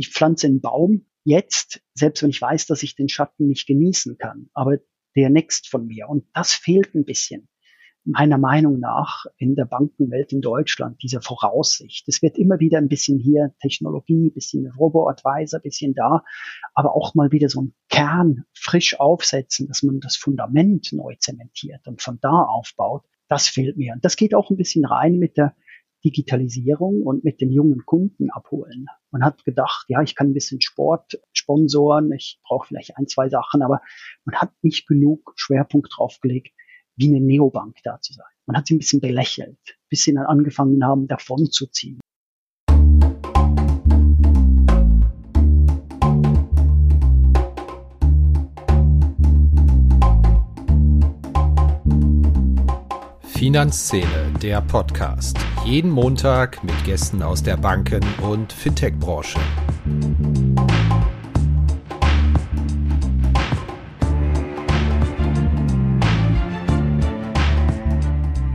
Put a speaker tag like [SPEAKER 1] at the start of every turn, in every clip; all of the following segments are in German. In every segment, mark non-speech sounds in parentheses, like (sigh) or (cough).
[SPEAKER 1] ich pflanze einen Baum jetzt, selbst wenn ich weiß, dass ich den Schatten nicht genießen kann, aber der next von mir. Und das fehlt ein bisschen meiner Meinung nach in der Bankenwelt in Deutschland, diese Voraussicht. Es wird immer wieder ein bisschen hier Technologie, bisschen Robo-Advisor, bisschen da, aber auch mal wieder so ein Kern frisch aufsetzen, dass man das Fundament neu zementiert und von da aufbaut. Das fehlt mir. Und das geht auch ein bisschen rein mit der Digitalisierung und mit den jungen Kunden abholen. Man hat gedacht, ja, ich kann ein bisschen Sport sponsoren, ich brauche vielleicht ein, zwei Sachen, aber man hat nicht genug Schwerpunkt draufgelegt, wie eine Neobank da zu sein. Man hat sie ein bisschen belächelt, bis sie dann angefangen haben, davon zu ziehen.
[SPEAKER 2] Finanzszene, der Podcast. Jeden Montag mit Gästen aus der Banken- und Fintech-Branche.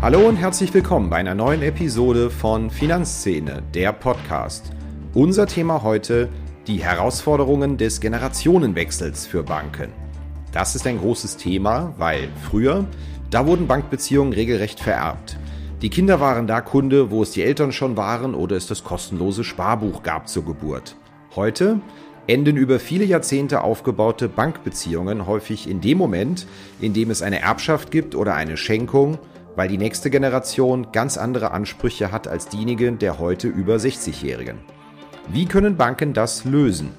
[SPEAKER 2] Hallo und herzlich willkommen bei einer neuen Episode von Finanzszene, der Podcast. Unser Thema heute die Herausforderungen des Generationenwechsels für Banken. Das ist ein großes Thema, weil früher, da wurden Bankbeziehungen regelrecht vererbt. Die Kinder waren da Kunde, wo es die Eltern schon waren oder es das kostenlose Sparbuch gab zur Geburt. Heute enden über viele Jahrzehnte aufgebaute Bankbeziehungen häufig in dem Moment, in dem es eine Erbschaft gibt oder eine Schenkung weil die nächste Generation ganz andere Ansprüche hat als diejenigen der heute über 60-Jährigen. Wie können Banken das lösen?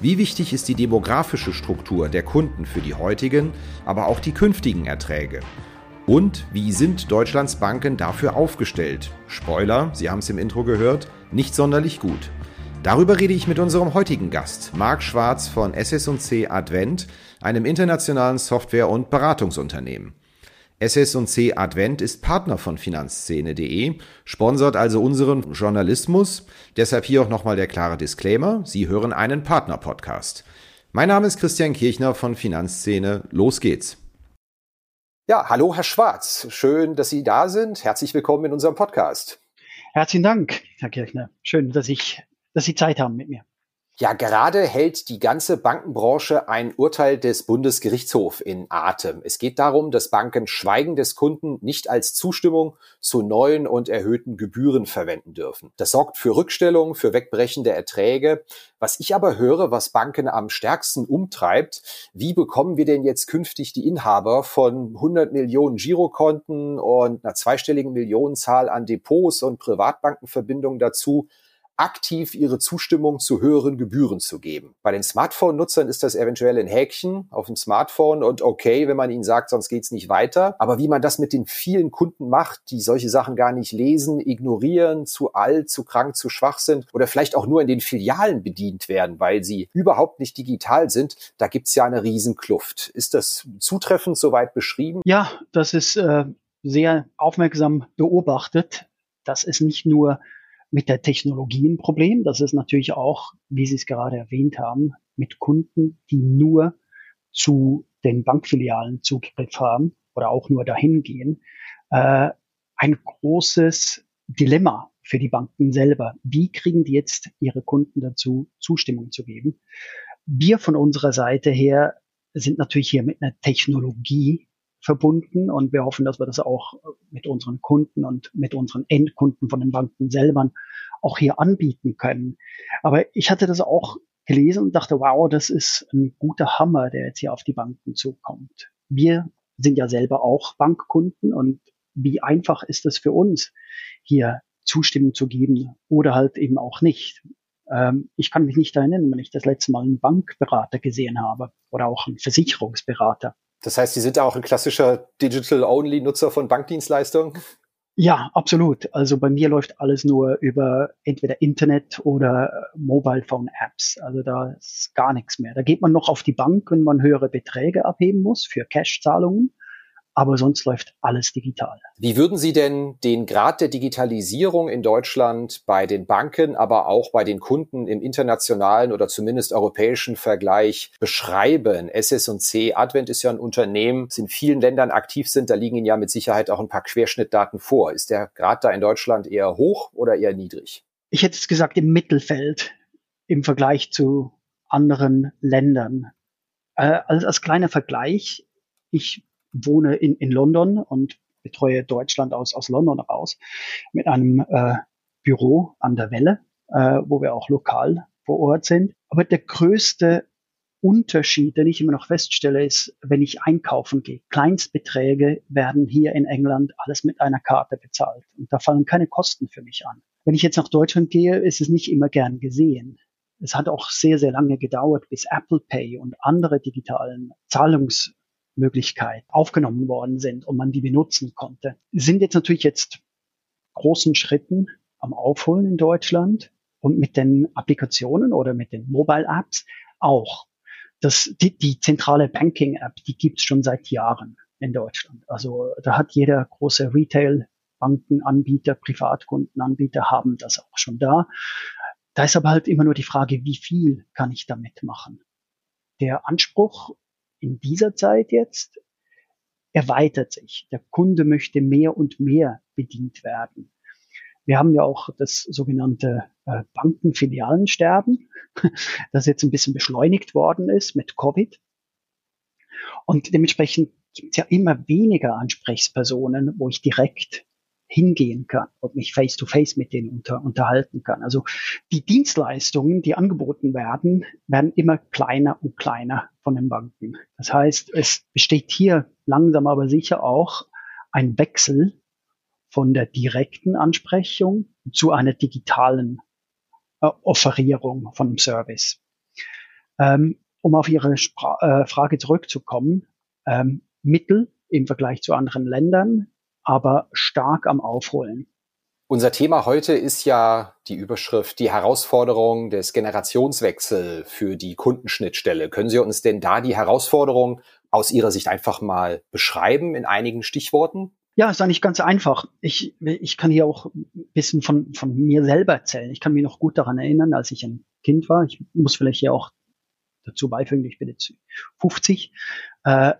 [SPEAKER 2] Wie wichtig ist die demografische Struktur der Kunden für die heutigen, aber auch die künftigen Erträge? Und wie sind Deutschlands Banken dafür aufgestellt? Spoiler, Sie haben es im Intro gehört, nicht sonderlich gut. Darüber rede ich mit unserem heutigen Gast, Marc Schwarz von SS&C Advent, einem internationalen Software- und Beratungsunternehmen. SS&C Advent ist Partner von Finanzszene.de, sponsert also unseren Journalismus. Deshalb hier auch nochmal der klare Disclaimer. Sie hören einen Partner-Podcast. Mein Name ist Christian Kirchner von Finanzszene. Los geht's. Ja, hallo Herr Schwarz. Schön, dass Sie da sind. Herzlich willkommen in unserem Podcast.
[SPEAKER 1] Herzlichen Dank, Herr Kirchner. Schön, dass ich, dass Sie Zeit haben mit mir.
[SPEAKER 2] Ja, gerade hält die ganze Bankenbranche ein Urteil des Bundesgerichtshofs in Atem. Es geht darum, dass Banken Schweigen des Kunden nicht als Zustimmung zu neuen und erhöhten Gebühren verwenden dürfen. Das sorgt für Rückstellungen, für wegbrechende Erträge. Was ich aber höre, was Banken am stärksten umtreibt, wie bekommen wir denn jetzt künftig die Inhaber von 100 Millionen Girokonten und einer zweistelligen Millionenzahl an Depots und Privatbankenverbindungen dazu, aktiv ihre Zustimmung zu höheren Gebühren zu geben. Bei den Smartphone-Nutzern ist das eventuell ein Häkchen auf dem Smartphone und okay, wenn man ihnen sagt, sonst geht's nicht weiter. Aber wie man das mit den vielen Kunden macht, die solche Sachen gar nicht lesen, ignorieren, zu alt, zu krank, zu schwach sind oder vielleicht auch nur in den Filialen bedient werden, weil sie überhaupt nicht digital sind, da gibt's ja eine Riesenkluft. Ist das zutreffend soweit beschrieben?
[SPEAKER 1] Ja, das ist äh, sehr aufmerksam beobachtet. Das ist nicht nur mit der Technologie ein Problem. Das ist natürlich auch, wie Sie es gerade erwähnt haben, mit Kunden, die nur zu den Bankfilialen Zugriff haben oder auch nur dahin gehen, äh, ein großes Dilemma für die Banken selber. Wie kriegen die jetzt ihre Kunden dazu, Zustimmung zu geben? Wir von unserer Seite her sind natürlich hier mit einer Technologie verbunden und wir hoffen, dass wir das auch mit unseren Kunden und mit unseren Endkunden von den Banken selber auch hier anbieten können. Aber ich hatte das auch gelesen und dachte, wow, das ist ein guter Hammer, der jetzt hier auf die Banken zukommt. Wir sind ja selber auch Bankkunden und wie einfach ist es für uns, hier Zustimmung zu geben oder halt eben auch nicht. Ähm, ich kann mich nicht erinnern, wenn ich das letzte Mal einen Bankberater gesehen habe oder auch einen Versicherungsberater.
[SPEAKER 2] Das heißt, Sie sind auch ein klassischer Digital-Only-Nutzer von Bankdienstleistungen?
[SPEAKER 1] Ja, absolut. Also bei mir läuft alles nur über entweder Internet oder Mobile Phone Apps. Also da ist gar nichts mehr. Da geht man noch auf die Bank, wenn man höhere Beträge abheben muss für Cash-Zahlungen aber sonst läuft alles digital.
[SPEAKER 2] Wie würden Sie denn den Grad der Digitalisierung in Deutschland bei den Banken, aber auch bei den Kunden im internationalen oder zumindest europäischen Vergleich beschreiben? SS&C Advent ist ja ein Unternehmen, das in vielen Ländern aktiv sind. Da liegen Ihnen ja mit Sicherheit auch ein paar Querschnittdaten vor. Ist der Grad da in Deutschland eher hoch oder eher niedrig?
[SPEAKER 1] Ich hätte es gesagt im Mittelfeld. im Vergleich zu anderen Ländern. Äh, als, als kleiner Vergleich, ich wohne in, in London und betreue Deutschland aus, aus London raus mit einem äh, Büro an der Welle, äh, wo wir auch lokal vor Ort sind. Aber der größte Unterschied, den ich immer noch feststelle, ist, wenn ich einkaufen gehe. Kleinstbeträge werden hier in England alles mit einer Karte bezahlt. Und da fallen keine Kosten für mich an. Wenn ich jetzt nach Deutschland gehe, ist es nicht immer gern gesehen. Es hat auch sehr, sehr lange gedauert, bis Apple Pay und andere digitalen Zahlungsmöglichkeiten aufgenommen worden sind und man die benutzen konnte. Sind jetzt natürlich jetzt großen Schritten am Aufholen in Deutschland und mit den Applikationen oder mit den Mobile Apps auch. Das, die, die zentrale Banking App, die gibt's schon seit Jahren in Deutschland. Also da hat jeder große Retail Bankenanbieter, Privatkundenanbieter haben das auch schon da. Da ist aber halt immer nur die Frage, wie viel kann ich damit machen? Der Anspruch in dieser Zeit jetzt erweitert sich. Der Kunde möchte mehr und mehr bedient werden. Wir haben ja auch das sogenannte äh, Bankenfilialensterben, (laughs) das jetzt ein bisschen beschleunigt worden ist mit Covid. Und dementsprechend gibt es ja immer weniger Ansprechpersonen, wo ich direkt hingehen kann und mich face to face mit denen unter, unterhalten kann. Also die Dienstleistungen, die angeboten werden, werden immer kleiner und kleiner von den Banken. Das heißt, es besteht hier langsam aber sicher auch ein Wechsel von der direkten Ansprechung zu einer digitalen äh, Offerierung von einem Service. Ähm, um auf Ihre Spra äh, Frage zurückzukommen, ähm, Mittel im Vergleich zu anderen Ländern aber stark am Aufholen.
[SPEAKER 2] Unser Thema heute ist ja die Überschrift Die Herausforderung des Generationswechsels für die Kundenschnittstelle. Können Sie uns denn da die Herausforderung aus Ihrer Sicht einfach mal beschreiben in einigen Stichworten?
[SPEAKER 1] Ja, ist eigentlich ganz einfach. Ich, ich kann hier auch ein bisschen von, von mir selber erzählen. Ich kann mich noch gut daran erinnern, als ich ein Kind war. Ich muss vielleicht hier auch dazu beifügen, ich bin jetzt 50. Äh,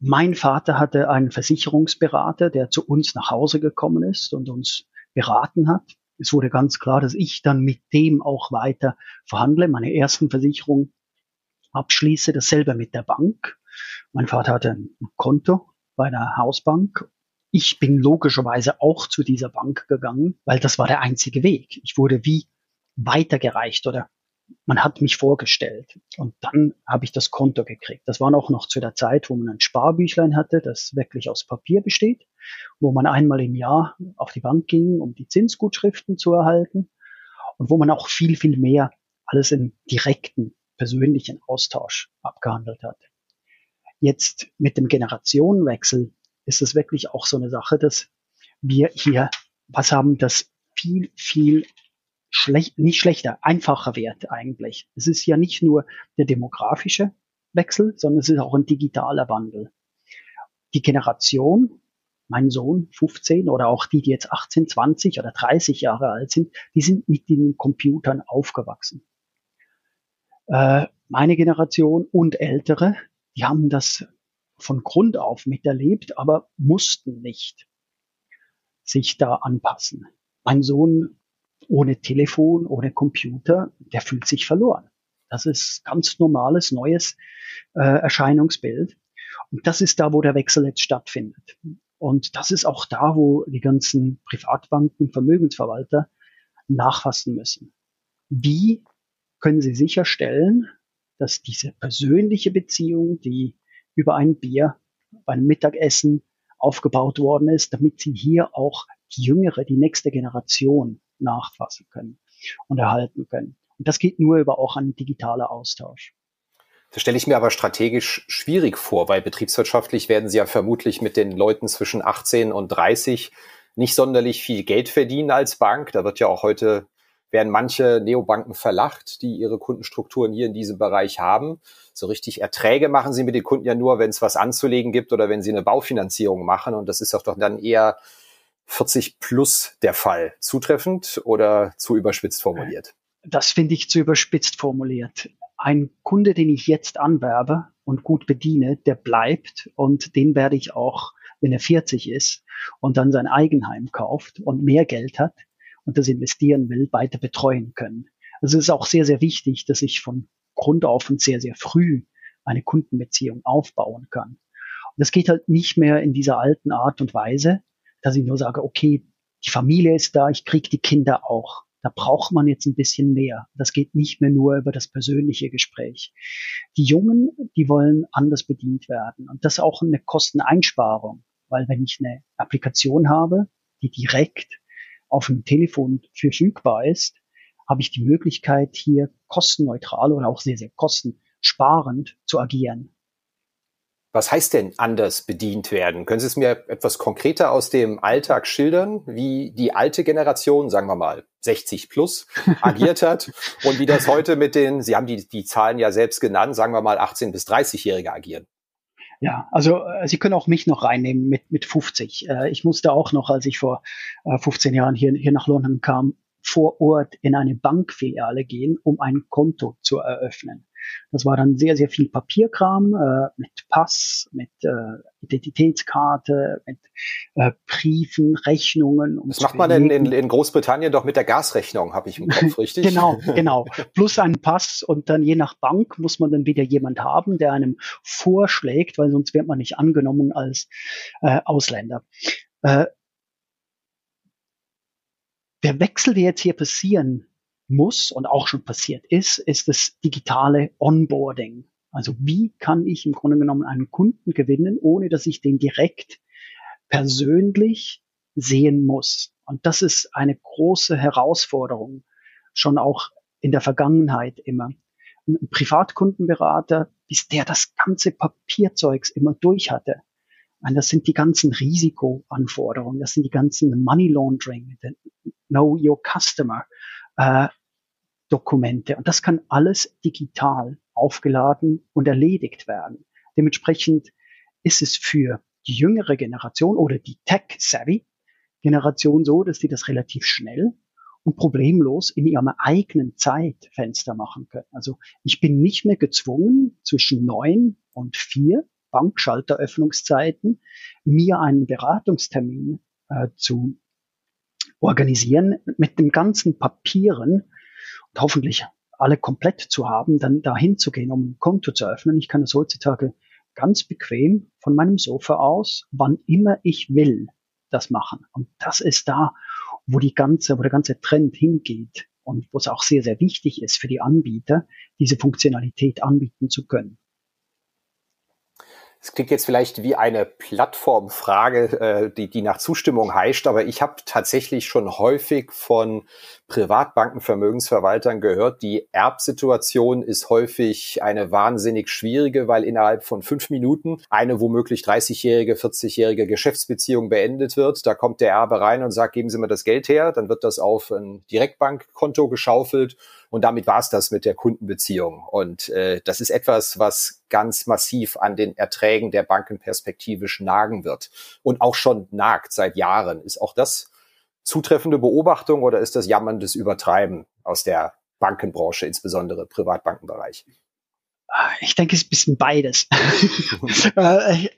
[SPEAKER 1] mein Vater hatte einen Versicherungsberater, der zu uns nach Hause gekommen ist und uns beraten hat. Es wurde ganz klar, dass ich dann mit dem auch weiter verhandle, meine ersten Versicherungen abschließe, dasselbe mit der Bank. Mein Vater hatte ein Konto bei einer Hausbank. Ich bin logischerweise auch zu dieser Bank gegangen, weil das war der einzige Weg. Ich wurde wie weitergereicht oder man hat mich vorgestellt und dann habe ich das Konto gekriegt. Das war auch noch zu der Zeit, wo man ein Sparbüchlein hatte, das wirklich aus Papier besteht, wo man einmal im Jahr auf die Bank ging, um die Zinsgutschriften zu erhalten und wo man auch viel, viel mehr alles im direkten, persönlichen Austausch abgehandelt hat. Jetzt mit dem Generationenwechsel ist es wirklich auch so eine Sache, dass wir hier was haben, das viel, viel schlecht, nicht schlechter, einfacher wird eigentlich. Es ist ja nicht nur der demografische Wechsel, sondern es ist auch ein digitaler Wandel. Die Generation, mein Sohn 15 oder auch die, die jetzt 18, 20 oder 30 Jahre alt sind, die sind mit den Computern aufgewachsen. Äh, meine Generation und ältere, die haben das von Grund auf miterlebt, aber mussten nicht sich da anpassen. Mein Sohn ohne Telefon, ohne Computer, der fühlt sich verloren. Das ist ganz normales, neues äh, Erscheinungsbild. Und das ist da, wo der Wechsel jetzt stattfindet. Und das ist auch da, wo die ganzen Privatbanken, Vermögensverwalter nachfassen müssen. Wie können sie sicherstellen, dass diese persönliche Beziehung, die über ein Bier beim Mittagessen aufgebaut worden ist, damit sie hier auch die jüngere, die nächste Generation nachfassen können und erhalten können. Und das geht nur über auch einen digitalen Austausch.
[SPEAKER 2] Das stelle ich mir aber strategisch schwierig vor, weil betriebswirtschaftlich werden Sie ja vermutlich mit den Leuten zwischen 18 und 30 nicht sonderlich viel Geld verdienen als Bank. Da wird ja auch heute werden manche Neobanken verlacht, die ihre Kundenstrukturen hier in diesem Bereich haben. So richtig Erträge machen sie mit den Kunden ja nur, wenn es was anzulegen gibt oder wenn sie eine Baufinanzierung machen. Und das ist doch dann eher 40 plus der Fall. Zutreffend oder zu überspitzt formuliert?
[SPEAKER 1] Das finde ich zu überspitzt formuliert. Ein Kunde, den ich jetzt anwerbe und gut bediene, der bleibt und den werde ich auch, wenn er 40 ist und dann sein Eigenheim kauft und mehr Geld hat und das investieren will, weiter betreuen können. Also es ist auch sehr, sehr wichtig, dass ich von Grund auf und sehr, sehr früh eine Kundenbeziehung aufbauen kann. Und das geht halt nicht mehr in dieser alten Art und Weise, dass ich nur sage, okay, die Familie ist da, ich kriege die Kinder auch. Da braucht man jetzt ein bisschen mehr. Das geht nicht mehr nur über das persönliche Gespräch. Die Jungen, die wollen anders bedient werden. Und das ist auch eine Kosteneinsparung, weil wenn ich eine Applikation habe, die direkt auf dem Telefon verfügbar ist, habe ich die Möglichkeit, hier kostenneutral oder auch sehr, sehr kostensparend zu agieren.
[SPEAKER 2] Was heißt denn anders bedient werden? Können Sie es mir etwas konkreter aus dem Alltag schildern, wie die alte Generation, sagen wir mal 60 plus, (laughs) agiert hat und wie das heute mit den, Sie haben die, die Zahlen ja selbst genannt, sagen wir mal 18 bis 30-Jährige agieren?
[SPEAKER 1] Ja, also äh, Sie können auch mich noch reinnehmen mit, mit 50. Äh, ich musste auch noch, als ich vor äh, 15 Jahren hier, hier nach London kam, vor Ort in eine Bankfiliale gehen, um ein Konto zu eröffnen. Das war dann sehr, sehr viel Papierkram äh, mit Pass, mit äh, Identitätskarte, mit äh, Briefen, Rechnungen.
[SPEAKER 2] Um das macht man in, in, in, Großbritannien doch mit der Gasrechnung, habe ich im Kopf, (laughs) richtig?
[SPEAKER 1] genau, (laughs) genau. Plus einen Pass und dann je nach Bank muss man dann wieder jemand haben, der einem vorschlägt, weil sonst wird man nicht angenommen als äh, Ausländer. Äh, der Wechsel, der jetzt hier passieren muss und auch schon passiert ist, ist das digitale Onboarding. Also wie kann ich im Grunde genommen einen Kunden gewinnen, ohne dass ich den direkt persönlich sehen muss. Und das ist eine große Herausforderung, schon auch in der Vergangenheit immer. Ein Privatkundenberater, bis der das ganze Papierzeugs immer durch hatte. Und das sind die ganzen Risikoanforderungen, das sind die ganzen Money Laundering, Know Your Customer, äh, Dokumente. Und das kann alles digital aufgeladen und erledigt werden. Dementsprechend ist es für die jüngere Generation oder die Tech-Savvy Generation so, dass die das relativ schnell und problemlos in ihrem eigenen Zeitfenster machen können. Also ich bin nicht mehr gezwungen, zwischen neun und vier Bankschalteröffnungszeiten mir einen Beratungstermin äh, zu organisieren mit dem ganzen Papieren hoffentlich alle komplett zu haben, dann dahin zu gehen, um ein Konto zu öffnen. Ich kann das heutzutage ganz bequem von meinem Sofa aus, wann immer ich will, das machen. Und das ist da, wo die ganze, wo der ganze Trend hingeht und wo es auch sehr, sehr wichtig ist für die Anbieter, diese Funktionalität anbieten zu können.
[SPEAKER 2] Es klingt jetzt vielleicht wie eine Plattformfrage, äh, die, die nach Zustimmung heischt, aber ich habe tatsächlich schon häufig von Privatbanken, Vermögensverwaltern gehört, die Erbsituation ist häufig eine wahnsinnig schwierige, weil innerhalb von fünf Minuten eine womöglich 30-jährige, 40-jährige Geschäftsbeziehung beendet wird. Da kommt der Erbe rein und sagt, geben Sie mir das Geld her, dann wird das auf ein Direktbankkonto geschaufelt und damit war es das mit der Kundenbeziehung. Und äh, das ist etwas, was ganz massiv an den Erträgen der Banken perspektivisch nagen wird und auch schon nagt seit Jahren. Ist auch das zutreffende Beobachtung oder ist das jammerndes Übertreiben aus der Bankenbranche, insbesondere Privatbankenbereich?
[SPEAKER 1] Ich denke, es ist ein bisschen beides. (laughs) Äh,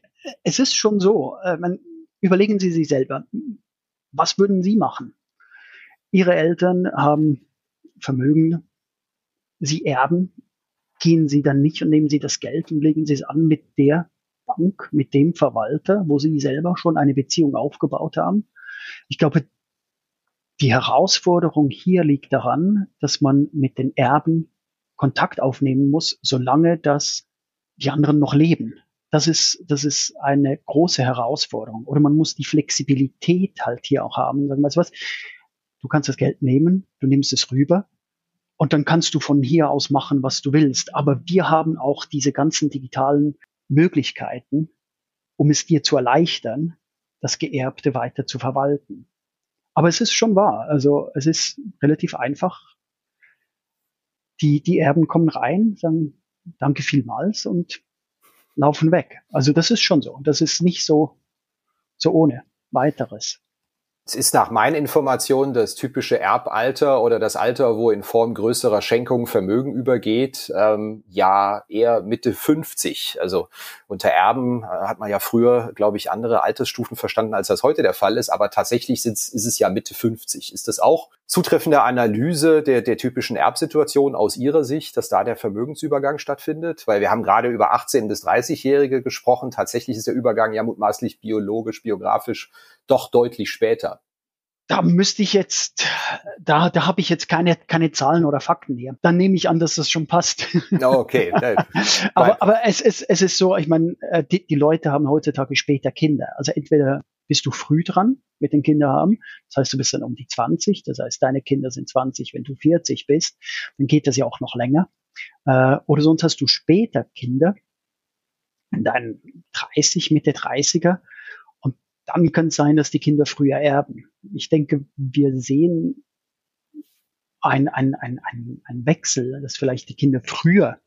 [SPEAKER 1] es ist schon so, äh, überlegen Sie sich selber, was würden Sie machen? Ihre Eltern haben Vermögen Sie erben, gehen Sie dann nicht und nehmen Sie das Geld und legen Sie es an mit der Bank, mit dem Verwalter, wo Sie selber schon eine Beziehung aufgebaut haben. Ich glaube, die Herausforderung hier liegt daran, dass man mit den Erben Kontakt aufnehmen muss, solange das die anderen noch leben. Das ist, das ist eine große Herausforderung. Oder man muss die Flexibilität halt hier auch haben. Sagen, weißt du was? Du kannst das Geld nehmen, du nimmst es rüber und dann kannst du von hier aus machen, was du willst. Aber wir haben auch diese ganzen digitalen Möglichkeiten, um es dir zu erleichtern, das Geerbte weiter zu verwalten. Aber es ist schon wahr. Also es ist relativ einfach. Die, die Erben kommen rein, sagen Danke vielmals und laufen weg. Also das ist schon so. Das ist nicht so, so ohne weiteres.
[SPEAKER 2] Es ist nach meinen Informationen das typische Erbalter oder das Alter, wo in Form größerer Schenkungen Vermögen übergeht, ähm, ja eher Mitte 50. Also unter Erben äh, hat man ja früher, glaube ich, andere Altersstufen verstanden, als das heute der Fall ist. Aber tatsächlich ist es ja Mitte 50. Ist das auch zutreffende Analyse der, der typischen Erbsituation aus Ihrer Sicht, dass da der Vermögensübergang stattfindet? Weil wir haben gerade über 18- bis 30-Jährige gesprochen. Tatsächlich ist der Übergang ja mutmaßlich biologisch, biografisch doch deutlich später.
[SPEAKER 1] Da müsste ich jetzt, da, da habe ich jetzt keine, keine Zahlen oder Fakten hier. Dann nehme ich an, dass das schon passt.
[SPEAKER 2] Okay. (laughs)
[SPEAKER 1] aber aber es, es, es ist so, ich meine, äh, die, die Leute haben heutzutage später Kinder. Also entweder bist du früh dran mit den Kindern haben. Das heißt, du bist dann um die 20. Das heißt, deine Kinder sind 20, wenn du 40 bist. Dann geht das ja auch noch länger. Äh, oder sonst hast du später Kinder, in deinen 30, Mitte 30er dann kann es sein, dass die Kinder früher erben. Ich denke, wir sehen ein, ein, ein, ein, ein Wechsel, dass vielleicht die Kinder früher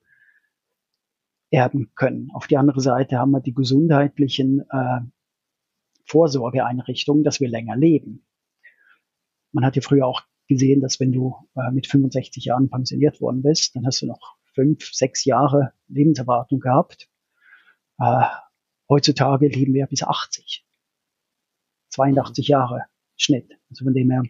[SPEAKER 1] erben können. Auf die andere Seite haben wir die gesundheitlichen äh, Vorsorgeeinrichtungen, dass wir länger leben. Man hat ja früher auch gesehen, dass wenn du äh, mit 65 Jahren pensioniert worden bist, dann hast du noch fünf, sechs Jahre Lebenserwartung gehabt. Äh, heutzutage leben wir bis 80. 82 Jahre Schnitt. Also von dem her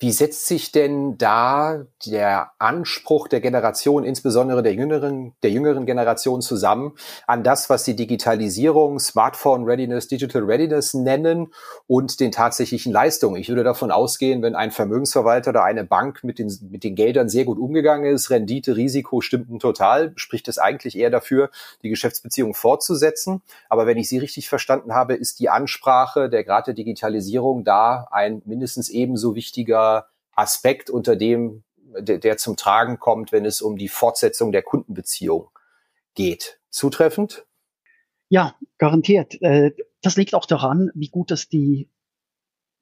[SPEAKER 2] wie setzt sich denn da der Anspruch der Generation, insbesondere der jüngeren, der jüngeren Generation zusammen, an das, was die Digitalisierung, Smartphone Readiness, Digital Readiness nennen und den tatsächlichen Leistungen? Ich würde davon ausgehen, wenn ein Vermögensverwalter oder eine Bank mit den, mit den Geldern sehr gut umgegangen ist, Rendite, Risiko stimmten total, spricht es eigentlich eher dafür, die Geschäftsbeziehung fortzusetzen. Aber wenn ich Sie richtig verstanden habe, ist die Ansprache der Grad der Digitalisierung da ein mindestens ebenso wichtiger Aspekt, unter dem der, der zum Tragen kommt, wenn es um die Fortsetzung der Kundenbeziehung geht. Zutreffend?
[SPEAKER 1] Ja, garantiert. Äh, das liegt auch daran, wie gut das die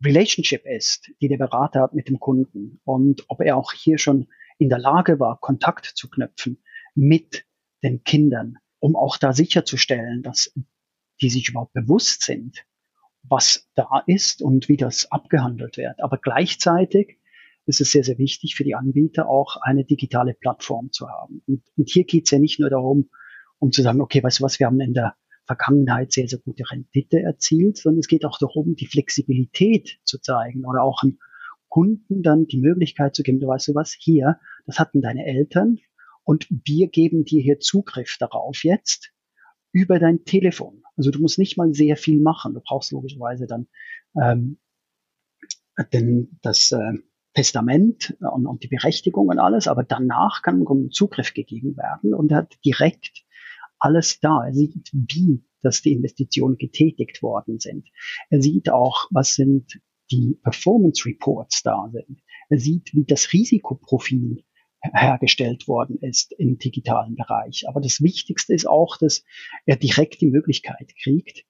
[SPEAKER 1] Relationship ist, die der Berater hat mit dem Kunden und ob er auch hier schon in der Lage war, Kontakt zu knüpfen mit den Kindern, um auch da sicherzustellen, dass die sich überhaupt bewusst sind, was da ist und wie das abgehandelt wird. Aber gleichzeitig ist es sehr, sehr wichtig für die Anbieter auch eine digitale Plattform zu haben. Und, und hier geht es ja nicht nur darum, um zu sagen, okay, weißt du was, wir haben in der Vergangenheit sehr, sehr gute Rendite erzielt, sondern es geht auch darum, die Flexibilität zu zeigen oder auch einem Kunden dann die Möglichkeit zu geben, du weißt du was, hier, das hatten deine Eltern und wir geben dir hier Zugriff darauf jetzt über dein Telefon. Also du musst nicht mal sehr viel machen. Du brauchst logischerweise dann ähm, denn das äh, Testament und, und die Berechtigung und alles, aber danach kann ihm Zugriff gegeben werden und er hat direkt alles da. Er sieht, wie dass die Investitionen getätigt worden sind. Er sieht auch, was sind die Performance Reports da sind. Er sieht, wie das Risikoprofil hergestellt worden ist im digitalen Bereich. Aber das Wichtigste ist auch, dass er direkt die Möglichkeit kriegt,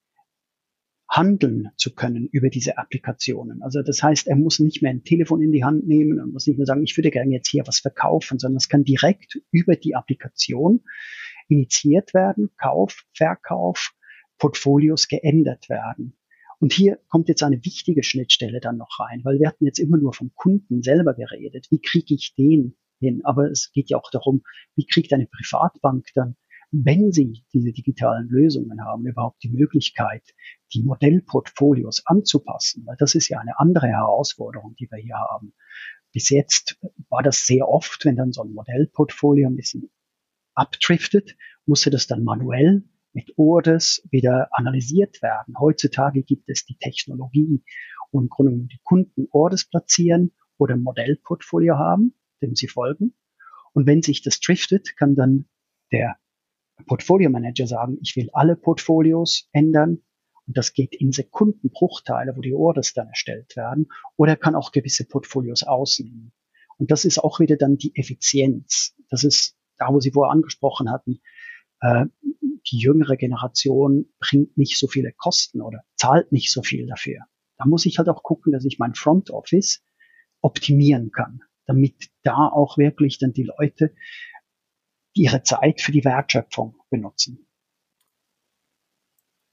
[SPEAKER 1] handeln zu können über diese Applikationen. Also das heißt, er muss nicht mehr ein Telefon in die Hand nehmen und muss nicht mehr sagen, ich würde gerne jetzt hier was verkaufen, sondern es kann direkt über die Applikation initiiert werden, Kauf, Verkauf, Portfolios geändert werden. Und hier kommt jetzt eine wichtige Schnittstelle dann noch rein, weil wir hatten jetzt immer nur vom Kunden selber geredet. Wie kriege ich den hin? Aber es geht ja auch darum, wie kriegt eine Privatbank dann wenn Sie diese digitalen Lösungen haben, überhaupt die Möglichkeit, die Modellportfolios anzupassen. Weil das ist ja eine andere Herausforderung, die wir hier haben. Bis jetzt war das sehr oft, wenn dann so ein Modellportfolio ein bisschen abdriftet, musste das dann manuell mit Orders wieder analysiert werden. Heutzutage gibt es die Technologie und im Grunde die Kunden Orders platzieren oder ein Modellportfolio haben, dem sie folgen. Und wenn sich das driftet, kann dann der Portfolio Manager sagen, ich will alle Portfolios ändern. Und das geht in Sekundenbruchteile, wo die Orders dann erstellt werden. Oder er kann auch gewisse Portfolios ausnehmen. Und das ist auch wieder dann die Effizienz. Das ist da, wo Sie vorher angesprochen hatten. Äh, die jüngere Generation bringt nicht so viele Kosten oder zahlt nicht so viel dafür. Da muss ich halt auch gucken, dass ich mein Front Office optimieren kann, damit da auch wirklich dann die Leute ihre Zeit für die Wertschöpfung benutzen.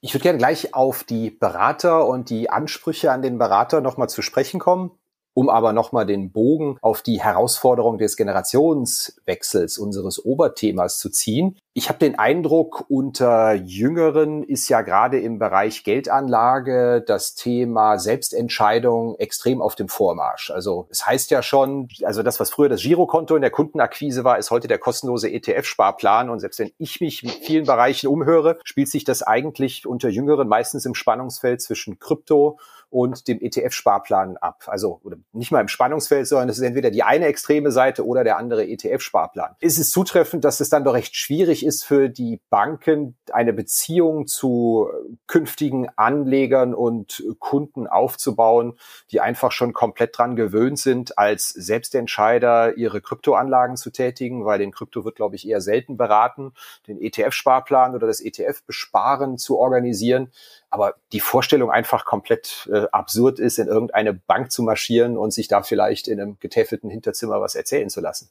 [SPEAKER 2] Ich würde gerne gleich auf die Berater und die Ansprüche an den Berater nochmal zu sprechen kommen. Um aber nochmal den Bogen auf die Herausforderung des Generationswechsels unseres Oberthemas zu ziehen. Ich habe den Eindruck, unter Jüngeren ist ja gerade im Bereich Geldanlage das Thema Selbstentscheidung extrem auf dem Vormarsch. Also es heißt ja schon, also das, was früher das Girokonto in der Kundenakquise war, ist heute der kostenlose ETF-Sparplan. Und selbst wenn ich mich in vielen Bereichen umhöre, spielt sich das eigentlich unter Jüngeren meistens im Spannungsfeld zwischen Krypto und dem ETF-Sparplan ab. Also nicht mal im Spannungsfeld, sondern es ist entweder die eine extreme Seite oder der andere ETF-Sparplan. Ist es zutreffend, dass es dann doch recht schwierig für die Banken, eine Beziehung zu künftigen Anlegern und Kunden aufzubauen, die einfach schon komplett dran gewöhnt sind, als Selbstentscheider ihre Kryptoanlagen zu tätigen, weil den Krypto wird, glaube ich, eher selten beraten, den ETF-Sparplan oder das ETF-Besparen zu organisieren. Aber die Vorstellung einfach komplett äh, absurd ist, in irgendeine Bank zu marschieren und sich da vielleicht in einem getäfelten Hinterzimmer was erzählen zu lassen.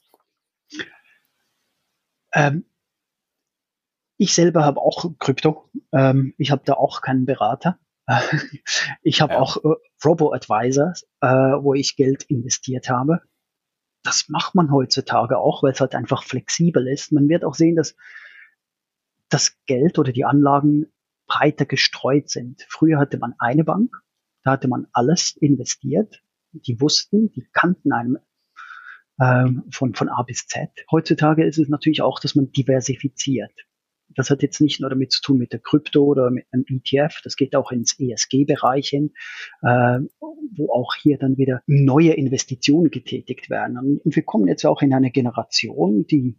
[SPEAKER 1] Ähm, ich selber habe auch Krypto. Ähm, ich habe da auch keinen Berater. (laughs) ich habe ja. auch äh, Robo-Advisors, äh, wo ich Geld investiert habe. Das macht man heutzutage auch, weil es halt einfach flexibel ist. Man wird auch sehen, dass das Geld oder die Anlagen breiter gestreut sind. Früher hatte man eine Bank, da hatte man alles investiert. Die wussten, die kannten einem ähm, von, von A bis Z. Heutzutage ist es natürlich auch, dass man diversifiziert. Das hat jetzt nicht nur damit zu tun mit der Krypto oder mit einem ETF, das geht auch ins ESG-Bereich hin, äh, wo auch hier dann wieder neue Investitionen getätigt werden. Und wir kommen jetzt auch in eine Generation, die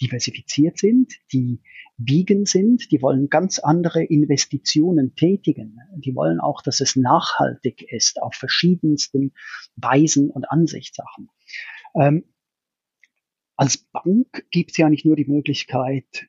[SPEAKER 1] diversifiziert sind, die vegan sind, die wollen ganz andere Investitionen tätigen. Die wollen auch, dass es nachhaltig ist auf verschiedensten Weisen und Ansichtssachen. Ähm, als Bank gibt es ja nicht nur die Möglichkeit,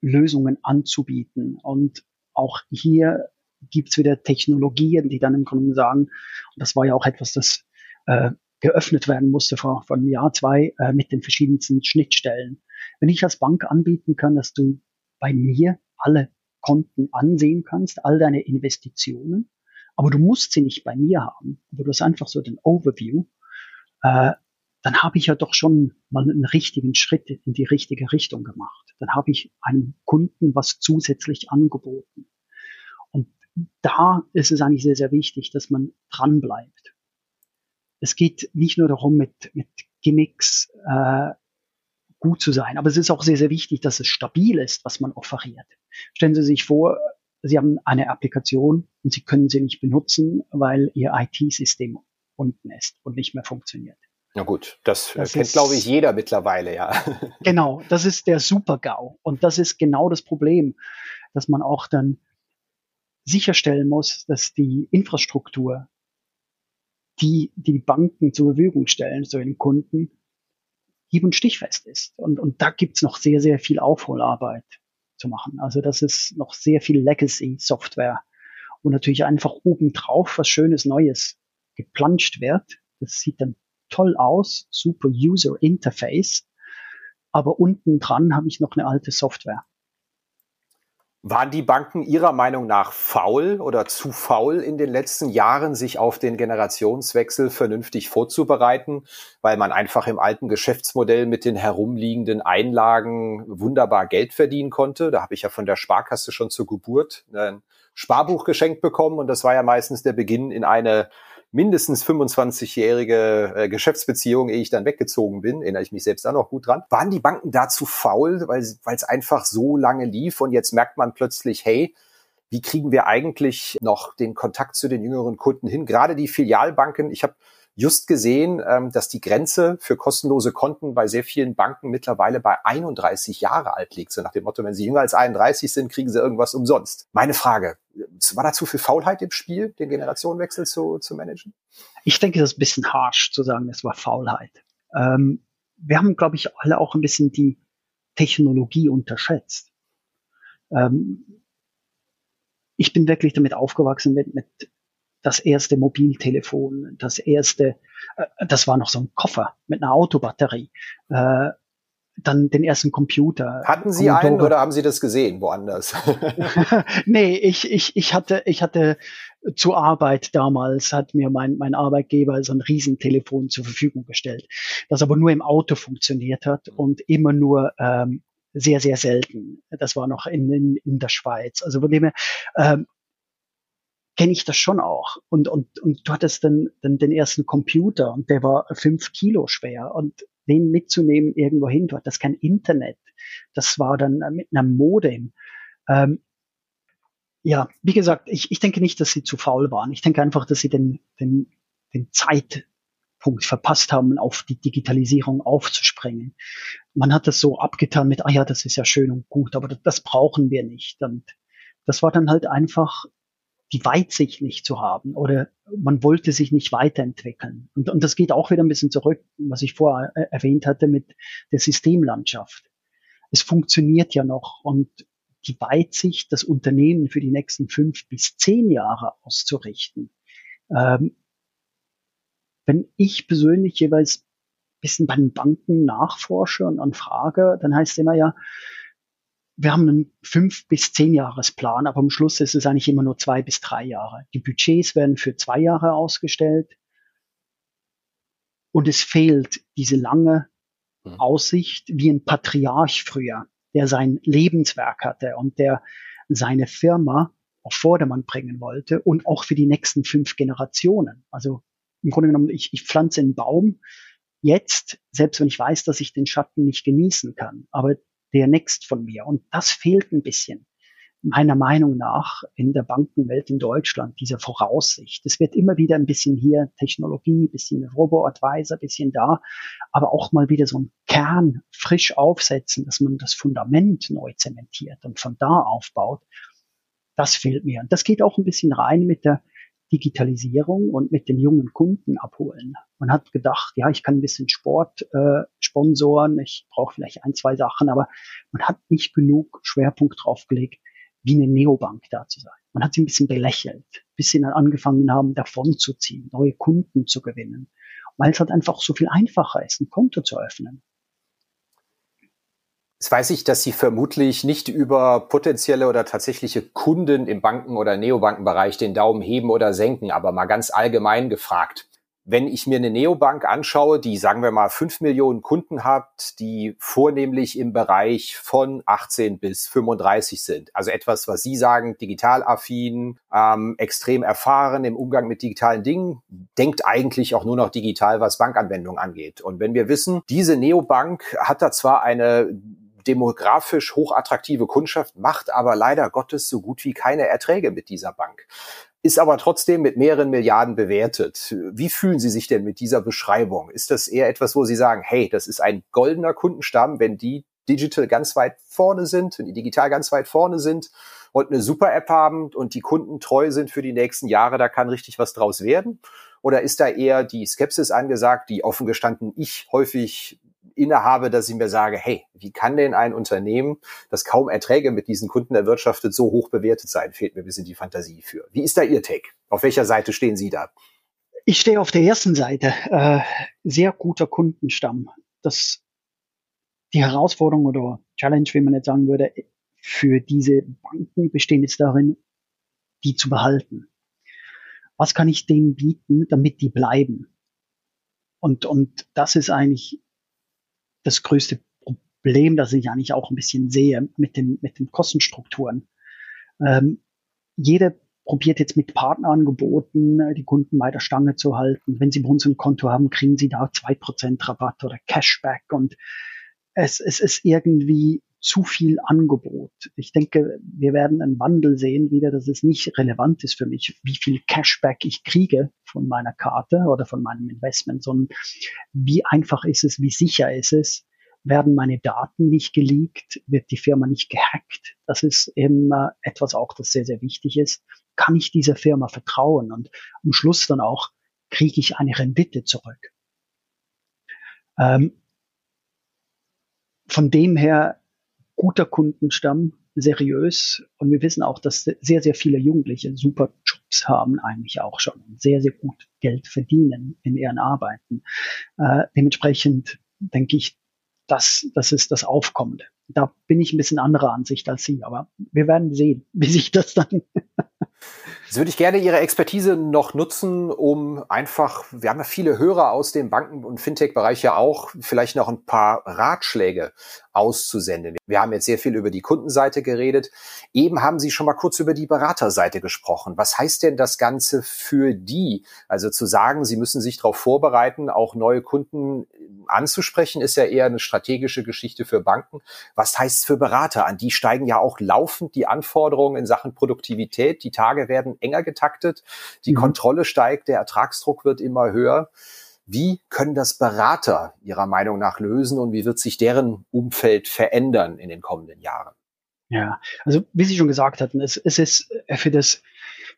[SPEAKER 1] Lösungen anzubieten. Und auch hier gibt es wieder Technologien, die dann im Grunde sagen, und das war ja auch etwas, das äh, geöffnet werden musste vor, vor einem Jahr, zwei, äh, mit den verschiedensten Schnittstellen. Wenn ich als Bank anbieten kann, dass du bei mir alle Konten ansehen kannst, all deine Investitionen, aber du musst sie nicht bei mir haben, aber du hast einfach so den Overview, äh, dann habe ich ja doch schon mal einen richtigen Schritt in die richtige Richtung gemacht. Dann habe ich einem Kunden was zusätzlich angeboten. Und da ist es eigentlich sehr, sehr wichtig, dass man dran bleibt. Es geht nicht nur darum, mit, mit Gimmicks äh, gut zu sein. Aber es ist auch sehr, sehr wichtig, dass es stabil ist, was man offeriert. Stellen Sie sich vor, Sie haben eine Applikation und Sie können sie nicht benutzen, weil Ihr IT-System unten ist und nicht mehr funktioniert.
[SPEAKER 2] Na gut, das, äh, das kennt, ist, glaube ich, jeder mittlerweile, ja. (laughs)
[SPEAKER 1] Genau, das ist der Super-GAU. Und das ist genau das Problem, dass man auch dann sicherstellen muss, dass die Infrastruktur, die die Banken zur Verfügung stellen, so den Kunden, hieb- und stichfest ist. Und, und da gibt's noch sehr, sehr viel Aufholarbeit zu machen. Also das ist noch sehr viel Legacy-Software. Und natürlich einfach obendrauf was Schönes Neues geplanscht wird. Das sieht dann toll aus, super User Interface. Aber unten dran habe ich noch eine alte Software.
[SPEAKER 2] Waren die Banken Ihrer Meinung nach faul oder zu faul in den letzten Jahren, sich auf den Generationswechsel vernünftig vorzubereiten, weil man einfach im alten Geschäftsmodell mit den herumliegenden Einlagen wunderbar Geld verdienen konnte? Da habe ich ja von der Sparkasse schon zur Geburt ein Sparbuch geschenkt bekommen und das war ja meistens der Beginn in eine mindestens 25-jährige äh, Geschäftsbeziehung, ehe ich dann weggezogen bin, erinnere ich mich selbst da noch gut dran. Waren die Banken dazu faul, weil es einfach so lange lief und jetzt merkt man plötzlich, hey, wie kriegen wir eigentlich noch den Kontakt zu den jüngeren Kunden hin? Gerade die Filialbanken, ich habe just gesehen, ähm, dass die Grenze für kostenlose Konten bei sehr vielen Banken mittlerweile bei 31 Jahre alt liegt. So nach dem Motto, wenn sie jünger als 31 sind, kriegen sie irgendwas umsonst. Meine Frage, war da zu viel Faulheit im Spiel, den Generationenwechsel zu, zu managen?
[SPEAKER 1] Ich denke, das ist ein bisschen harsh zu sagen, es war Faulheit. Ähm, wir haben, glaube ich, alle auch ein bisschen die Technologie unterschätzt. Ähm, ich bin wirklich damit aufgewachsen mit, mit das erste Mobiltelefon, das erste, äh, das war noch so ein Koffer mit einer Autobatterie. Äh, dann den ersten Computer.
[SPEAKER 2] Hatten Sie Commodore. einen oder haben Sie das gesehen woanders? (laughs) (laughs)
[SPEAKER 1] nee, ich, ich, ich hatte, ich hatte zur Arbeit damals hat mir mein, mein Arbeitgeber so ein Riesentelefon zur Verfügung gestellt, das aber nur im Auto funktioniert hat und immer nur ähm, sehr, sehr selten. Das war noch in, in, in der Schweiz. Also von dem her, ähm, kenne ich das schon auch. Und, und, und du hattest dann, dann den ersten Computer und der war fünf Kilo schwer und den mitzunehmen irgendwo hin, du hattest kein Internet. Das war dann mit einem Modem. Ähm, ja, wie gesagt, ich, ich denke nicht, dass sie zu faul waren. Ich denke einfach, dass sie den, den, den Zeitpunkt verpasst haben, auf die Digitalisierung aufzuspringen. Man hat das so abgetan mit, ah ja, das ist ja schön und gut, aber das, das brauchen wir nicht. Und das war dann halt einfach die Weitsicht nicht zu haben oder man wollte sich nicht weiterentwickeln. Und, und das geht auch wieder ein bisschen zurück, was ich vorher äh, erwähnt hatte mit der Systemlandschaft. Es funktioniert ja noch und die Weitsicht, das Unternehmen für die nächsten fünf bis zehn Jahre auszurichten. Ähm, wenn ich persönlich jeweils bisschen bei den Banken nachforsche und anfrage, dann heißt es immer ja, wir haben einen fünf bis zehn Jahresplan, aber am Schluss ist es eigentlich immer nur zwei bis drei Jahre. Die Budgets werden für zwei Jahre ausgestellt und es fehlt diese lange mhm. Aussicht wie ein Patriarch früher, der sein Lebenswerk hatte und der seine Firma auf Vordermann bringen wollte und auch für die nächsten fünf Generationen. Also im Grunde genommen, ich, ich pflanze einen Baum jetzt, selbst wenn ich weiß, dass ich den Schatten nicht genießen kann. Aber der next von mir. Und das fehlt ein bisschen meiner Meinung nach in der Bankenwelt in Deutschland, diese Voraussicht. Es wird immer wieder ein bisschen hier Technologie, bisschen Robo-Advisor, bisschen da, aber auch mal wieder so ein Kern frisch aufsetzen, dass man das Fundament neu zementiert und von da aufbaut. Das fehlt mir. Und das geht auch ein bisschen rein mit der Digitalisierung und mit den jungen Kunden abholen. Man hat gedacht, ja, ich kann ein bisschen Sport äh, sponsoren, ich brauche vielleicht ein, zwei Sachen, aber man hat nicht genug Schwerpunkt draufgelegt, wie eine Neobank da zu sein. Man hat sie ein bisschen belächelt, bis sie dann angefangen haben, davon zu ziehen, neue Kunden zu gewinnen, weil es halt einfach so viel einfacher ist, ein Konto zu öffnen.
[SPEAKER 2] Jetzt weiß ich, dass Sie vermutlich nicht über potenzielle oder tatsächliche Kunden im Banken- oder Neobankenbereich den Daumen heben oder senken, aber mal ganz allgemein gefragt. Wenn ich mir eine Neobank anschaue, die sagen wir mal fünf Millionen Kunden hat, die vornehmlich im Bereich von 18 bis 35 sind, also etwas, was Sie sagen, digital affin, ähm, extrem erfahren im Umgang mit digitalen Dingen, denkt eigentlich auch nur noch digital, was Bankanwendungen angeht. Und wenn wir wissen, diese Neobank hat da zwar eine demografisch hochattraktive Kundschaft, macht aber leider Gottes so gut wie keine Erträge mit dieser Bank. Ist aber trotzdem mit mehreren Milliarden bewertet. Wie fühlen Sie sich denn mit dieser Beschreibung? Ist das eher etwas, wo Sie sagen, hey, das ist ein goldener Kundenstamm, wenn die digital ganz weit vorne sind, wenn die digital ganz weit vorne sind und eine super App haben und die Kunden treu sind für die nächsten Jahre, da kann richtig was draus werden? Oder ist da eher die Skepsis angesagt, die offen gestanden ich häufig innehabe, dass ich mir sage, hey, wie kann denn ein Unternehmen, das kaum Erträge mit diesen Kunden erwirtschaftet, so hoch bewertet sein? Fehlt mir ein bisschen die Fantasie für. Wie ist da Ihr Take? Auf welcher Seite stehen Sie da?
[SPEAKER 1] Ich stehe auf der ersten Seite. Äh, sehr guter Kundenstamm. Das, die Herausforderung oder Challenge, wie man jetzt sagen würde, für diese Banken bestehen jetzt darin, die zu behalten. Was kann ich denen bieten, damit die bleiben? Und, und das ist eigentlich das größte Problem, das ich eigentlich auch ein bisschen sehe mit den, mit den Kostenstrukturen. Ähm, jeder probiert jetzt mit Partnerangeboten äh, die Kunden bei der Stange zu halten. Wenn sie bei uns ein Konto haben, kriegen sie da zwei Prozent Rabatt oder Cashback und es, es ist irgendwie zu viel Angebot. Ich denke, wir werden einen Wandel sehen wieder, dass es nicht relevant ist für mich, wie viel Cashback ich kriege von meiner Karte oder von meinem Investment, sondern wie einfach ist es, wie sicher ist es, werden meine Daten nicht geleakt, wird die Firma nicht gehackt. Das ist eben etwas auch, das sehr, sehr wichtig ist. Kann ich dieser Firma vertrauen und am Schluss dann auch kriege ich eine Rendite zurück. Ähm, von dem her guter Kundenstamm, seriös. Und wir wissen auch, dass sehr, sehr viele Jugendliche super Jobs haben eigentlich auch schon und sehr, sehr gut Geld verdienen in ihren Arbeiten. Äh, dementsprechend denke ich, das, das ist das Aufkommende. Da bin ich ein bisschen anderer Ansicht als Sie, aber wir werden sehen, (laughs) wie sich das dann
[SPEAKER 2] Jetzt würde ich gerne Ihre Expertise noch nutzen, um einfach, wir haben ja viele Hörer aus dem Banken- und Fintech-Bereich ja auch, vielleicht noch ein paar Ratschläge auszusenden. Wir haben jetzt sehr viel über die Kundenseite geredet. Eben haben Sie schon mal kurz über die Beraterseite gesprochen. Was heißt denn das Ganze für die? Also zu sagen, Sie müssen sich darauf vorbereiten, auch neue Kunden anzusprechen, ist ja eher eine strategische Geschichte für Banken. Was heißt es für Berater? An die steigen ja auch laufend die Anforderungen in Sachen Produktivität. Die Tage werden enger getaktet, die mhm. Kontrolle steigt, der Ertragsdruck wird immer höher. Wie können das Berater Ihrer Meinung nach lösen und wie wird sich deren Umfeld verändern in den kommenden Jahren?
[SPEAKER 1] Ja, also wie Sie schon gesagt hatten, es, es ist für das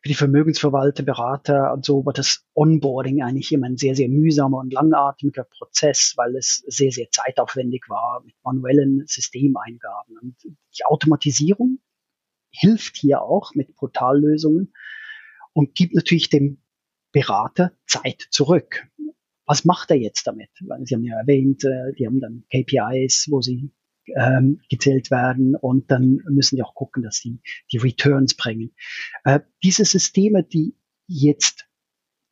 [SPEAKER 1] für die Vermögensverwalter, Berater und so war das Onboarding eigentlich immer ein sehr, sehr mühsamer und langatmiger Prozess, weil es sehr, sehr zeitaufwendig war mit manuellen Systemeingaben. Und die Automatisierung hilft hier auch mit Portallösungen und gibt natürlich dem Berater Zeit zurück. Was macht er jetzt damit? Sie haben ja erwähnt, äh, die haben dann KPIs, wo sie ähm, gezählt werden und dann müssen die auch gucken, dass sie die Returns bringen. Äh, diese Systeme, die jetzt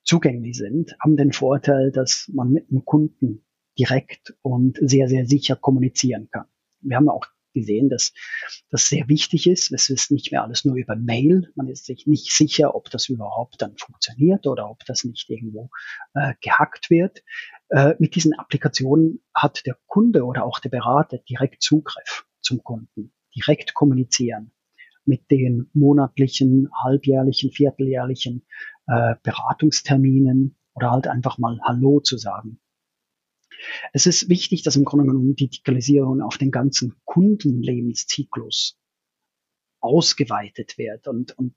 [SPEAKER 1] zugänglich sind, haben den Vorteil, dass man mit dem Kunden direkt und sehr, sehr sicher kommunizieren kann. Wir haben auch gesehen, dass das sehr wichtig ist. Es ist nicht mehr alles nur über Mail. Man ist sich nicht sicher, ob das überhaupt dann funktioniert oder ob das nicht irgendwo äh, gehackt wird. Äh, mit diesen Applikationen hat der Kunde oder auch der Berater direkt Zugriff zum Kunden, direkt kommunizieren mit den monatlichen, halbjährlichen, vierteljährlichen äh, Beratungsterminen oder halt einfach mal Hallo zu sagen. Es ist wichtig, dass im Grunde genommen die Digitalisierung auf den ganzen Kundenlebenszyklus ausgeweitet wird und, und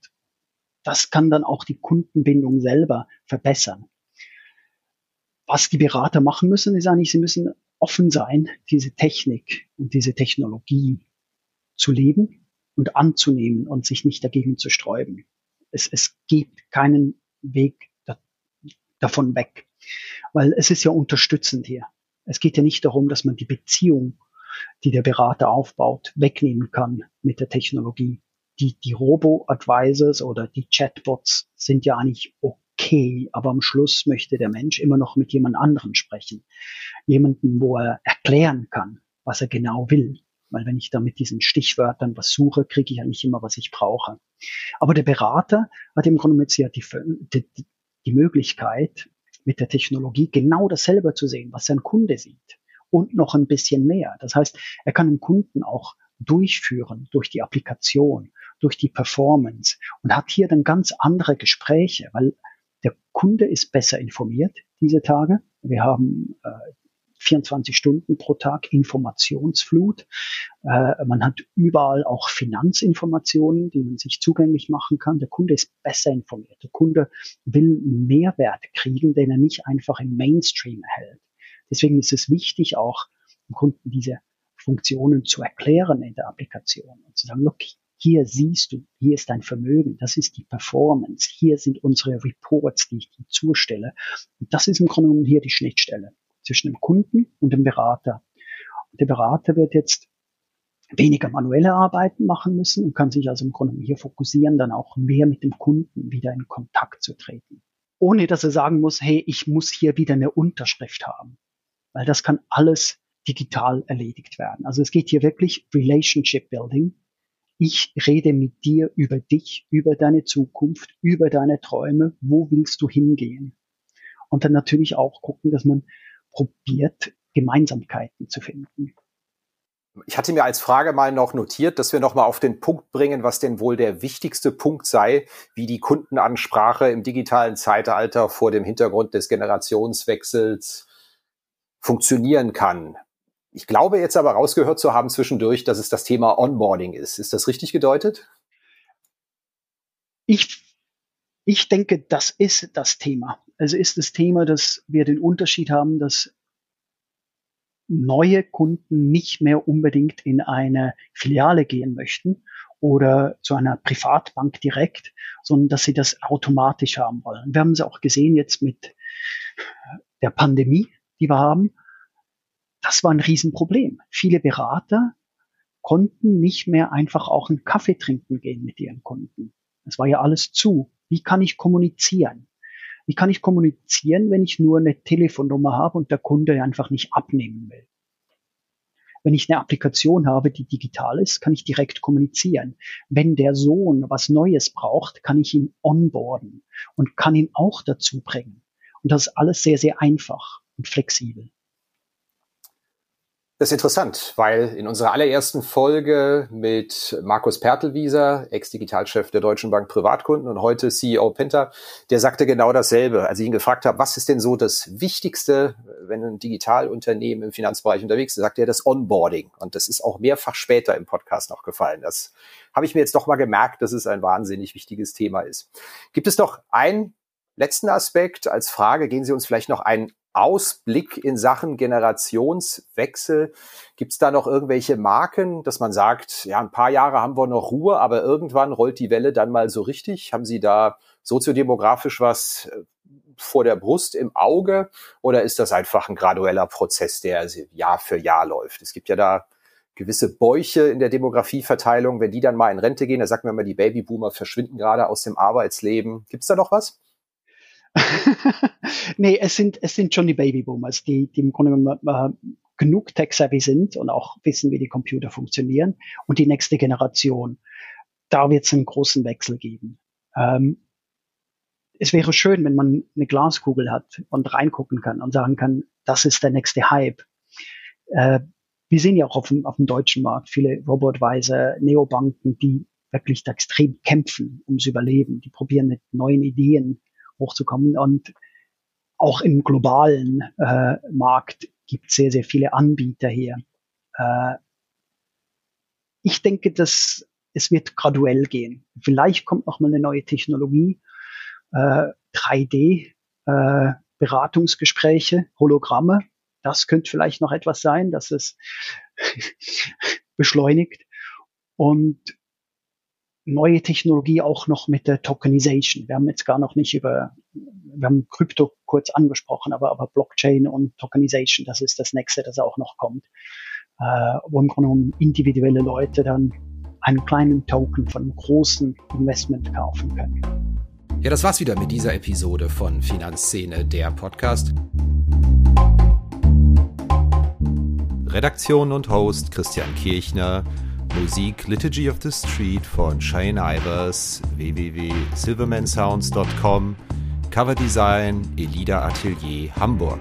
[SPEAKER 1] das kann dann auch die Kundenbindung selber verbessern. Was die Berater machen müssen, ist eigentlich, sie müssen offen sein, diese Technik und diese Technologie zu leben und anzunehmen und sich nicht dagegen zu sträuben. Es, es gibt keinen Weg da, davon weg, weil es ist ja unterstützend hier. Es geht ja nicht darum, dass man die Beziehung, die der Berater aufbaut, wegnehmen kann mit der Technologie. Die, die Robo-Advisors oder die Chatbots sind ja eigentlich okay, aber am Schluss möchte der Mensch immer noch mit jemand anderem sprechen. Jemanden, wo er erklären kann, was er genau will. Weil wenn ich da mit diesen Stichwörtern was suche, kriege ich ja nicht immer, was ich brauche. Aber der Berater hat im Grunde jetzt ja die, die, die Möglichkeit, mit der Technologie genau dasselbe zu sehen, was sein Kunde sieht und noch ein bisschen mehr. Das heißt, er kann den Kunden auch durchführen durch die Applikation, durch die Performance und hat hier dann ganz andere Gespräche, weil der Kunde ist besser informiert diese Tage. Wir haben äh, 24 Stunden pro Tag Informationsflut. Äh, man hat überall auch Finanzinformationen, die man sich zugänglich machen kann. Der Kunde ist besser informiert. Der Kunde will einen Mehrwert kriegen, den er nicht einfach im Mainstream erhält. Deswegen ist es wichtig, auch dem Kunden diese Funktionen zu erklären in der Applikation und zu sagen, look, hier siehst du, hier ist dein Vermögen, das ist die Performance, hier sind unsere Reports, die ich dir zustelle. Und das ist im Grunde genommen hier die Schnittstelle zwischen dem Kunden und dem Berater. Und der Berater wird jetzt weniger manuelle Arbeiten machen müssen und kann sich also im Grunde hier fokussieren, dann auch mehr mit dem Kunden wieder in Kontakt zu treten. Ohne dass er sagen muss, hey, ich muss hier wieder eine Unterschrift haben. Weil das kann alles digital erledigt werden. Also es geht hier wirklich Relationship Building. Ich rede mit dir über dich, über deine Zukunft, über deine Träume. Wo willst du hingehen? Und dann natürlich auch gucken, dass man probiert, Gemeinsamkeiten zu finden.
[SPEAKER 2] Ich hatte mir als Frage mal noch notiert, dass wir noch mal auf den Punkt bringen, was denn wohl der wichtigste Punkt sei, wie die Kundenansprache im digitalen Zeitalter vor dem Hintergrund des Generationswechsels funktionieren kann. Ich glaube jetzt aber rausgehört zu haben zwischendurch, dass es das Thema Onboarding ist. Ist das richtig gedeutet?
[SPEAKER 1] Ich, ich denke, das ist das Thema. Also ist das Thema, dass wir den Unterschied haben, dass neue Kunden nicht mehr unbedingt in eine Filiale gehen möchten oder zu einer Privatbank direkt, sondern dass sie das automatisch haben wollen. Wir haben es auch gesehen jetzt mit der Pandemie, die wir haben. das war ein Riesenproblem. Viele Berater konnten nicht mehr einfach auch einen Kaffee trinken gehen mit ihren Kunden. Es war ja alles zu. Wie kann ich kommunizieren? Wie kann ich kommunizieren, wenn ich nur eine Telefonnummer habe und der Kunde einfach nicht abnehmen will? Wenn ich eine Applikation habe, die digital ist, kann ich direkt kommunizieren. Wenn der Sohn was Neues braucht, kann ich ihn onboarden und kann ihn auch dazu bringen. Und das ist alles sehr, sehr einfach und flexibel.
[SPEAKER 2] Das ist interessant, weil in unserer allerersten Folge mit Markus Pertelwieser, Ex-Digitalchef der Deutschen Bank Privatkunden und heute CEO Penta, der sagte genau dasselbe. Als ich ihn gefragt habe, was ist denn so das Wichtigste, wenn ein Digitalunternehmen im Finanzbereich unterwegs ist, sagt er das Onboarding. Und das ist auch mehrfach später im Podcast noch gefallen. Das habe ich mir jetzt doch mal gemerkt, dass es ein wahnsinnig wichtiges Thema ist. Gibt es noch einen letzten Aspekt als Frage? Gehen Sie uns vielleicht noch einen Ausblick in Sachen Generationswechsel? Gibt es da noch irgendwelche Marken, dass man sagt, ja, ein paar Jahre haben wir noch Ruhe, aber irgendwann rollt die Welle dann mal so richtig? Haben Sie da soziodemografisch was äh, vor der Brust im Auge oder ist das einfach ein gradueller Prozess, der Jahr für Jahr läuft? Es gibt ja da gewisse Bäuche in der Demografieverteilung, wenn die dann mal in Rente gehen, da sagt man immer, die Babyboomer verschwinden gerade aus dem Arbeitsleben. Gibt es da noch was? (laughs)
[SPEAKER 1] nee, es sind, es sind schon die Babyboomers, die, die im Grunde genommen äh, genug tech-savvy sind und auch wissen, wie die Computer funktionieren. Und die nächste Generation, da wird es einen großen Wechsel geben. Ähm, es wäre schön, wenn man eine Glaskugel hat und reingucken kann und sagen kann, das ist der nächste Hype. Äh, wir sehen ja auch auf dem, auf dem deutschen Markt viele Robotweise, Neobanken, die wirklich extrem kämpfen ums Überleben. Die probieren mit neuen Ideen hochzukommen. Und auch im globalen äh, Markt gibt es sehr, sehr viele Anbieter hier. Äh, ich denke, dass es wird graduell gehen. Vielleicht kommt noch mal eine neue Technologie, äh, 3D, äh, Beratungsgespräche, Hologramme. Das könnte vielleicht noch etwas sein, dass es (laughs) beschleunigt. Und neue Technologie auch noch mit der Tokenization. Wir haben jetzt gar noch nicht über, wir haben Krypto kurz angesprochen, aber, aber Blockchain und Tokenization, das ist das nächste, das auch noch kommt, äh, wo im Grunde genommen individuelle Leute dann einen kleinen Token von einem großen Investment kaufen können.
[SPEAKER 2] Ja, das war's wieder mit dieser Episode von Finanzszene, der Podcast. Redaktion und Host Christian Kirchner. Musik Liturgy of the Street von Shane Ivers, www.silvermansounds.com, Coverdesign Elida Atelier Hamburg.